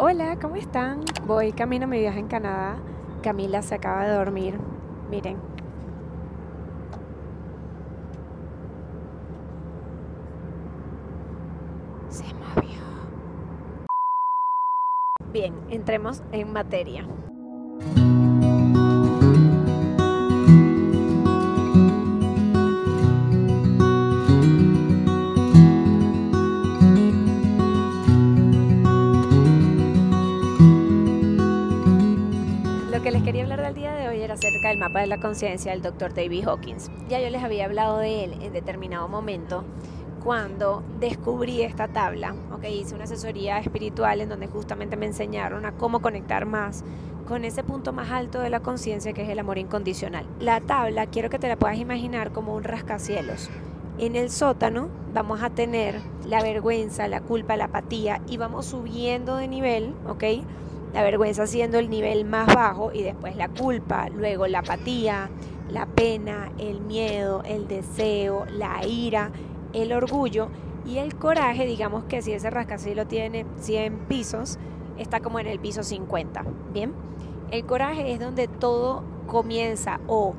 Hola, ¿cómo están? Voy camino a mi viaje en Canadá. Camila se acaba de dormir. Miren. Se movió. Bien, entremos en materia. Mapa de la conciencia del Dr. David Hawkins. Ya yo les había hablado de él en determinado momento cuando descubrí esta tabla. Ok, hice una asesoría espiritual en donde justamente me enseñaron a cómo conectar más con ese punto más alto de la conciencia que es el amor incondicional. La tabla quiero que te la puedas imaginar como un rascacielos. En el sótano vamos a tener la vergüenza, la culpa, la apatía y vamos subiendo de nivel, ¿ok? La vergüenza siendo el nivel más bajo y después la culpa, luego la apatía, la pena, el miedo, el deseo, la ira, el orgullo y el coraje, digamos que si ese rascacielos tiene 100 pisos, está como en el piso 50, ¿bien? El coraje es donde todo comienza o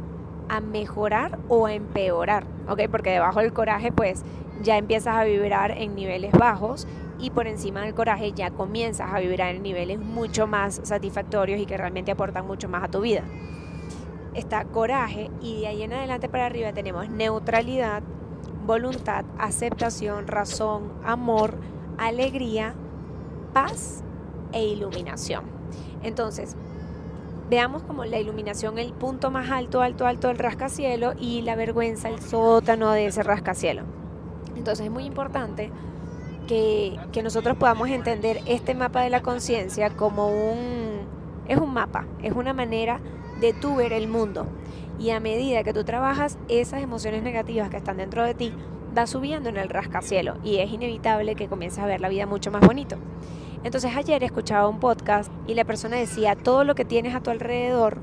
a mejorar o a empeorar, ¿ok? Porque debajo del coraje pues ya empiezas a vibrar en niveles bajos y por encima del coraje ya comienzas a vibrar en niveles mucho más satisfactorios y que realmente aportan mucho más a tu vida. Está coraje y de ahí en adelante para arriba tenemos neutralidad, voluntad, aceptación, razón, amor, alegría, paz e iluminación. Entonces, veamos como la iluminación el punto más alto, alto, alto del rascacielo y la vergüenza el sótano de ese rascacielo. Entonces es muy importante que, que nosotros podamos entender este mapa de la conciencia como un... es un mapa, es una manera de tú ver el mundo. Y a medida que tú trabajas esas emociones negativas que están dentro de ti, va subiendo en el rascacielo y es inevitable que comiences a ver la vida mucho más bonito. Entonces ayer escuchaba un podcast y la persona decía, todo lo que tienes a tu alrededor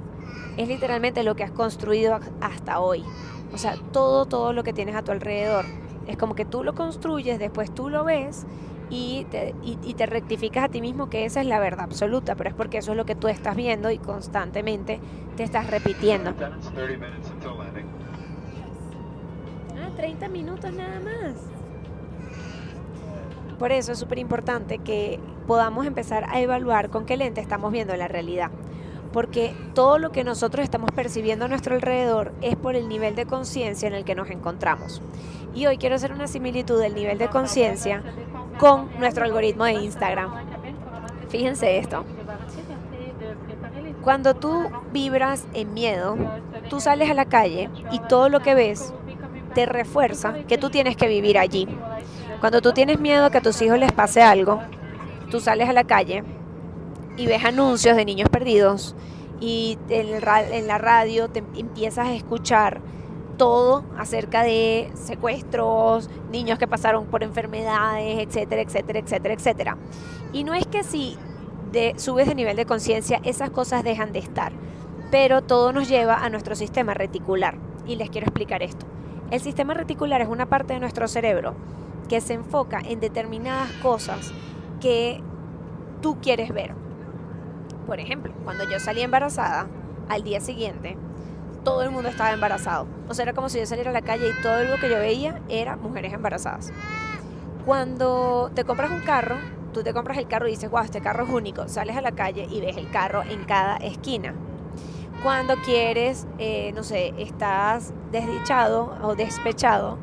es literalmente lo que has construido hasta hoy. O sea, todo, todo lo que tienes a tu alrededor. Es como que tú lo construyes, después tú lo ves y te, y, y te rectificas a ti mismo que esa es la verdad absoluta, pero es porque eso es lo que tú estás viendo y constantemente te estás repitiendo. Ah, 30 minutos nada más. Por eso es súper importante que podamos empezar a evaluar con qué lente estamos viendo la realidad. Porque todo lo que nosotros estamos percibiendo a nuestro alrededor es por el nivel de conciencia en el que nos encontramos. Y hoy quiero hacer una similitud del nivel de conciencia con nuestro algoritmo de Instagram. Fíjense esto. Cuando tú vibras en miedo, tú sales a la calle y todo lo que ves te refuerza que tú tienes que vivir allí. Cuando tú tienes miedo que a tus hijos les pase algo, tú sales a la calle y ves anuncios de niños perdidos y en, la radio te empiezas a escuchar todo acerca de secuestros, niños que pasaron por enfermedades, etcétera, etcétera, etcétera, etcétera. Y no es que si subes de nivel de conciencia, esas cosas dejan de estar, pero todo nos lleva a nuestro sistema reticular. Y les quiero explicar esto. El sistema reticular es una parte de nuestro cerebro que se enfoca en determinadas cosas que tú quieres ver. Por ejemplo, cuando yo salí embarazada, al día siguiente, todo el mundo estaba embarazado. O sea, era como si yo saliera a la calle y todo lo que yo veía era mujeres embarazadas. Cuando te compras un carro, tú te compras el carro y dices, wow, este carro es único. Sales a la calle y ves el carro en cada esquina. Cuando quieres, eh, no sé, estás desdichado o despechado,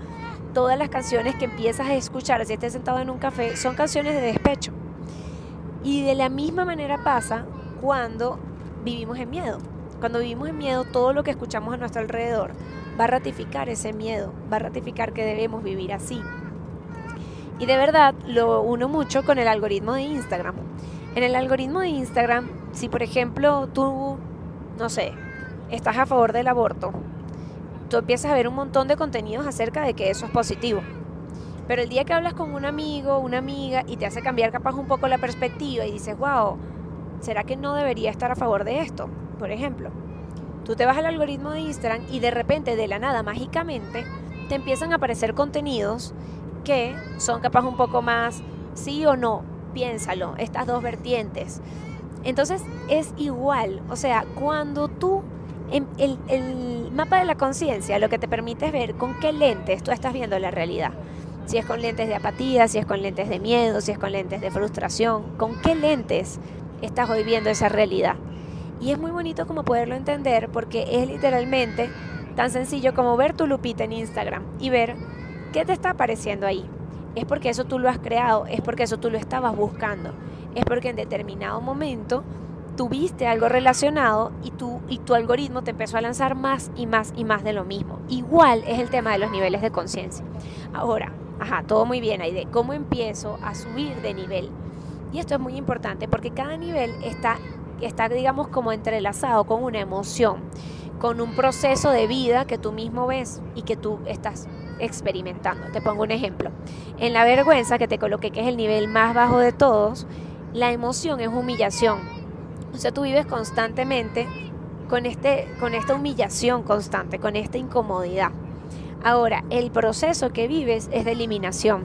todas las canciones que empiezas a escuchar si estés sentado en un café son canciones de despecho. Y de la misma manera pasa cuando vivimos en miedo. Cuando vivimos en miedo, todo lo que escuchamos a nuestro alrededor va a ratificar ese miedo, va a ratificar que debemos vivir así. Y de verdad lo uno mucho con el algoritmo de Instagram. En el algoritmo de Instagram, si por ejemplo tú, no sé, estás a favor del aborto, tú empiezas a ver un montón de contenidos acerca de que eso es positivo. Pero el día que hablas con un amigo, una amiga, y te hace cambiar capaz un poco la perspectiva y dices, wow, ¿será que no debería estar a favor de esto? Por ejemplo, tú te vas al algoritmo de Instagram y de repente, de la nada, mágicamente, te empiezan a aparecer contenidos que son capaz un poco más sí o no, piénsalo, estas dos vertientes. Entonces es igual, o sea, cuando tú, el, el mapa de la conciencia lo que te permite es ver con qué lentes tú estás viendo la realidad. Si es con lentes de apatía, si es con lentes de miedo, si es con lentes de frustración, con qué lentes estás hoy viendo esa realidad. Y es muy bonito como poderlo entender porque es literalmente tan sencillo como ver tu lupita en Instagram y ver qué te está apareciendo ahí. Es porque eso tú lo has creado, es porque eso tú lo estabas buscando, es porque en determinado momento tuviste algo relacionado y, tú, y tu algoritmo te empezó a lanzar más y más y más de lo mismo. Igual es el tema de los niveles de conciencia. Ahora, ajá, todo muy bien ahí de cómo empiezo a subir de nivel. Y esto es muy importante porque cada nivel está, está digamos, como entrelazado con una emoción, con un proceso de vida que tú mismo ves y que tú estás experimentando. Te pongo un ejemplo. En la vergüenza que te coloqué, que es el nivel más bajo de todos, la emoción es humillación. O sea, tú vives constantemente con, este, con esta humillación constante, con esta incomodidad. Ahora, el proceso que vives es de eliminación.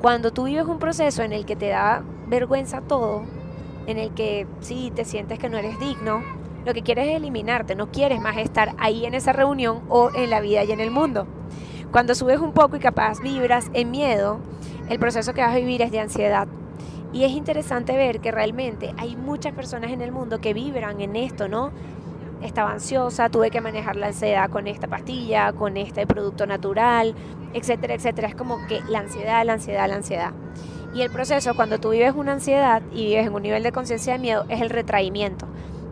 Cuando tú vives un proceso en el que te da vergüenza todo, en el que sí te sientes que no eres digno, lo que quieres es eliminarte, no quieres más estar ahí en esa reunión o en la vida y en el mundo. Cuando subes un poco y capaz vibras en miedo, el proceso que vas a vivir es de ansiedad. Y es interesante ver que realmente hay muchas personas en el mundo que vibran en esto, ¿no? Estaba ansiosa, tuve que manejar la ansiedad con esta pastilla, con este producto natural, etcétera, etcétera. Es como que la ansiedad, la ansiedad, la ansiedad. Y el proceso, cuando tú vives una ansiedad y vives en un nivel de conciencia de miedo, es el retraimiento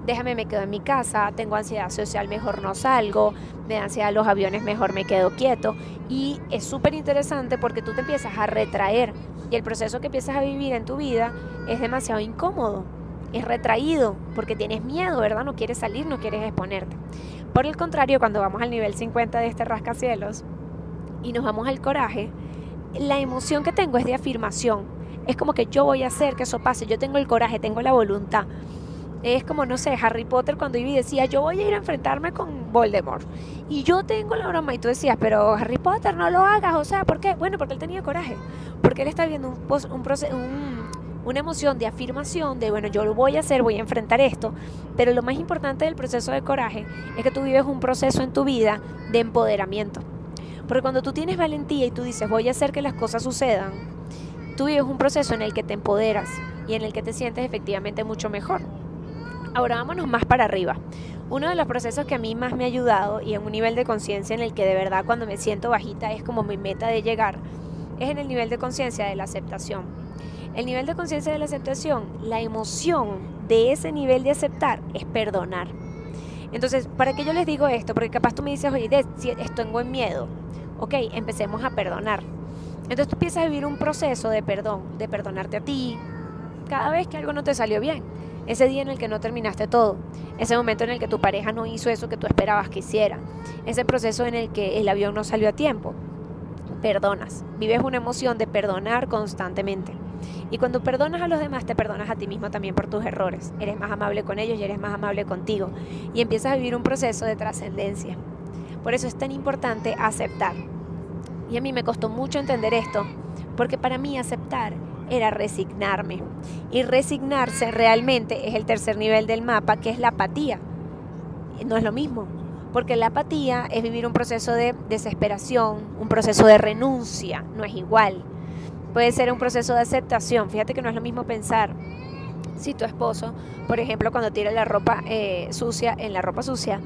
déjame me quedo en mi casa, tengo ansiedad social, mejor no salgo, me da ansiedad los aviones, mejor me quedo quieto. Y es súper interesante porque tú te empiezas a retraer y el proceso que empiezas a vivir en tu vida es demasiado incómodo, es retraído porque tienes miedo, ¿verdad? No quieres salir, no quieres exponerte. Por el contrario, cuando vamos al nivel 50 de este rascacielos y nos vamos al coraje, la emoción que tengo es de afirmación. Es como que yo voy a hacer que eso pase, yo tengo el coraje, tengo la voluntad. Es como, no sé, Harry Potter cuando Ivy decía, yo voy a ir a enfrentarme con Voldemort. Y yo tengo la broma y tú decías, pero Harry Potter, no lo hagas. O sea, ¿por qué? Bueno, porque él tenía coraje. Porque él está viendo un, un, una emoción de afirmación, de, bueno, yo lo voy a hacer, voy a enfrentar esto. Pero lo más importante del proceso de coraje es que tú vives un proceso en tu vida de empoderamiento. Porque cuando tú tienes valentía y tú dices, voy a hacer que las cosas sucedan, tú vives un proceso en el que te empoderas y en el que te sientes efectivamente mucho mejor. Ahora vámonos más para arriba. Uno de los procesos que a mí más me ha ayudado y en un nivel de conciencia en el que de verdad cuando me siento bajita es como mi meta de llegar, es en el nivel de conciencia de la aceptación. El nivel de conciencia de la aceptación, la emoción de ese nivel de aceptar es perdonar. Entonces, ¿para qué yo les digo esto? Porque capaz tú me dices, oye, tengo en miedo. Ok, empecemos a perdonar. Entonces tú empiezas a vivir un proceso de perdón, de perdonarte a ti, cada vez que algo no te salió bien ese día en el que no terminaste todo, ese momento en el que tu pareja no hizo eso que tú esperabas que hiciera, ese proceso en el que el avión no salió a tiempo. Perdonas, vives una emoción de perdonar constantemente. Y cuando perdonas a los demás, te perdonas a ti mismo también por tus errores. Eres más amable con ellos y eres más amable contigo. Y empiezas a vivir un proceso de trascendencia. Por eso es tan importante aceptar. Y a mí me costó mucho entender esto, porque para mí aceptar era resignarme. Y resignarse realmente es el tercer nivel del mapa, que es la apatía. No es lo mismo, porque la apatía es vivir un proceso de desesperación, un proceso de renuncia, no es igual. Puede ser un proceso de aceptación. Fíjate que no es lo mismo pensar si tu esposo, por ejemplo, cuando tira la ropa eh, sucia en la ropa sucia,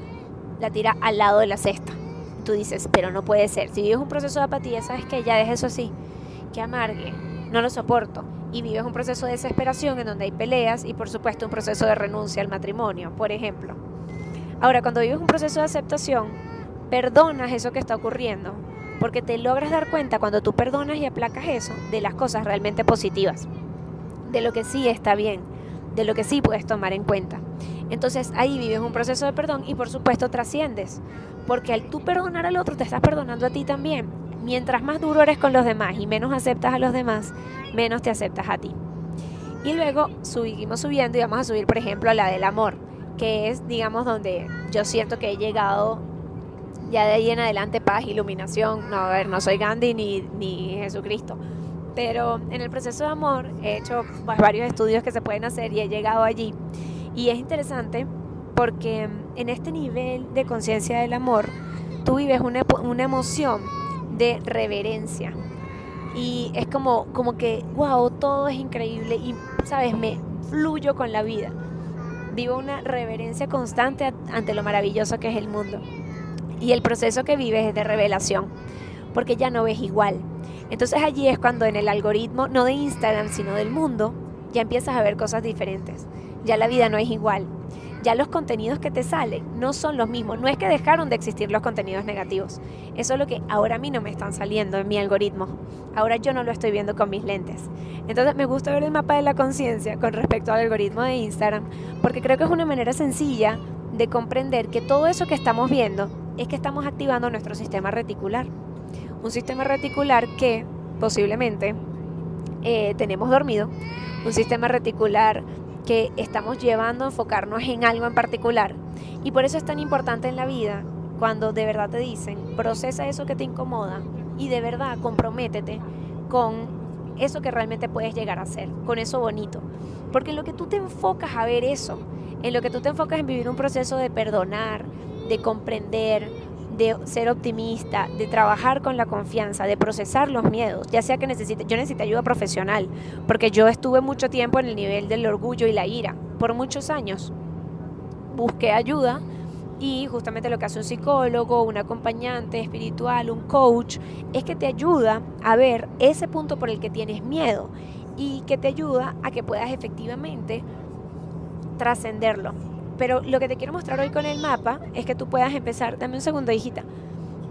la tira al lado de la cesta. Tú dices, pero no puede ser. Si vives un proceso de apatía, sabes que ya dejes eso así, que amargue, no lo soporto. Y vives un proceso de desesperación en donde hay peleas y por supuesto un proceso de renuncia al matrimonio, por ejemplo. Ahora, cuando vives un proceso de aceptación, perdonas eso que está ocurriendo, porque te logras dar cuenta cuando tú perdonas y aplacas eso de las cosas realmente positivas, de lo que sí está bien, de lo que sí puedes tomar en cuenta. Entonces ahí vives un proceso de perdón y por supuesto trasciendes, porque al tú perdonar al otro te estás perdonando a ti también mientras más duro eres con los demás y menos aceptas a los demás, menos te aceptas a ti. Y luego seguimos subiendo y vamos a subir, por ejemplo, a la del amor, que es, digamos, donde yo siento que he llegado ya de ahí en adelante paz, iluminación. No, a ver, no soy Gandhi ni, ni Jesucristo, Pero en el proceso de amor he hecho varios estudios que se pueden hacer y he llegado allí. Y es interesante porque en este nivel de conciencia del amor, tú vives una, una, emoción de reverencia. Y es como, como que, wow, todo es increíble y, sabes, me fluyo con la vida. Vivo una reverencia constante ante lo maravilloso que es el mundo. Y el proceso que vives es de revelación, porque ya no ves igual. Entonces allí es cuando en el algoritmo, no de Instagram, sino del mundo, ya empiezas a ver cosas diferentes. Ya la vida no es igual. Ya los contenidos que te salen no son los mismos. No es que dejaron de existir los contenidos negativos. Eso es lo que ahora a mí no me están saliendo en mi algoritmo. Ahora yo no lo estoy viendo con mis lentes. Entonces me gusta ver el mapa de la conciencia con respecto al algoritmo de Instagram porque creo que es una manera sencilla de comprender que todo eso que estamos viendo es que estamos activando nuestro sistema reticular. Un sistema reticular que posiblemente eh, tenemos dormido, un sistema reticular que estamos llevando a enfocarnos en algo en particular. Y por eso es tan importante en la vida cuando de verdad te dicen, procesa eso que te incomoda y de verdad comprométete con eso que realmente puedes llegar a ser, con eso bonito. Porque en lo que tú te enfocas a ver eso, en lo que tú te enfocas en vivir un proceso de perdonar, de comprender, de ser optimista, de trabajar con la confianza, de procesar los miedos, ya sea que necesite, yo necesito ayuda profesional, porque yo estuve mucho tiempo en el nivel del orgullo y la ira, por muchos años. Busqué ayuda y justamente lo que hace un psicólogo, un acompañante espiritual, un coach, es que te ayuda a ver ese punto por el que tienes miedo y que te ayuda a que puedas efectivamente trascenderlo. Pero lo que te quiero mostrar hoy con el mapa es que tú puedas empezar, dame un segundo, hijita.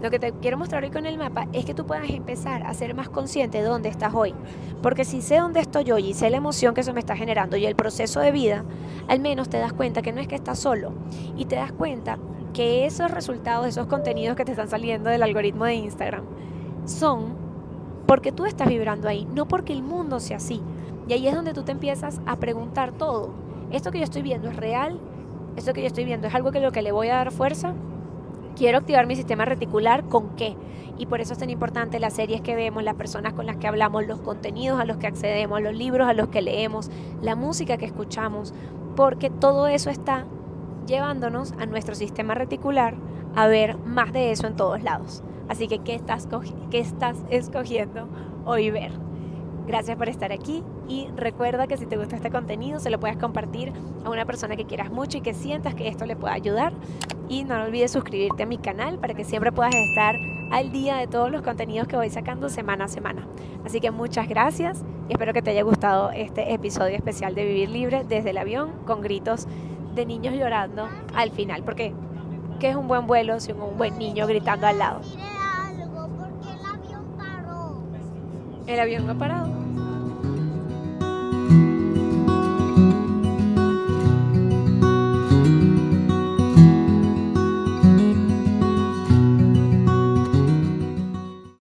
Lo que te quiero mostrar hoy con el mapa es que tú puedas empezar a ser más consciente de dónde estás hoy. Porque si sé dónde estoy hoy y sé la emoción que eso me está generando y el proceso de vida, al menos te das cuenta que no es que estás solo. Y te das cuenta que esos resultados, esos contenidos que te están saliendo del algoritmo de Instagram, son porque tú estás vibrando ahí, no porque el mundo sea así. Y ahí es donde tú te empiezas a preguntar todo. ¿Esto que yo estoy viendo es real? Esto que yo estoy viendo es algo que lo que le voy a dar fuerza. Quiero activar mi sistema reticular con qué. Y por eso es tan importante las series que vemos, las personas con las que hablamos, los contenidos a los que accedemos, los libros a los que leemos, la música que escuchamos, porque todo eso está llevándonos a nuestro sistema reticular a ver más de eso en todos lados. Así que, ¿qué estás, qué estás escogiendo hoy ver? Gracias por estar aquí y recuerda que si te gusta este contenido se lo puedes compartir a una persona que quieras mucho y que sientas que esto le pueda ayudar. Y no olvides suscribirte a mi canal para que siempre puedas estar al día de todos los contenidos que voy sacando semana a semana. Así que muchas gracias y espero que te haya gustado este episodio especial de Vivir Libre desde el avión con gritos de niños llorando al final. Porque ¿qué es un buen vuelo sin un buen niño gritando al lado? El avión no ha parado.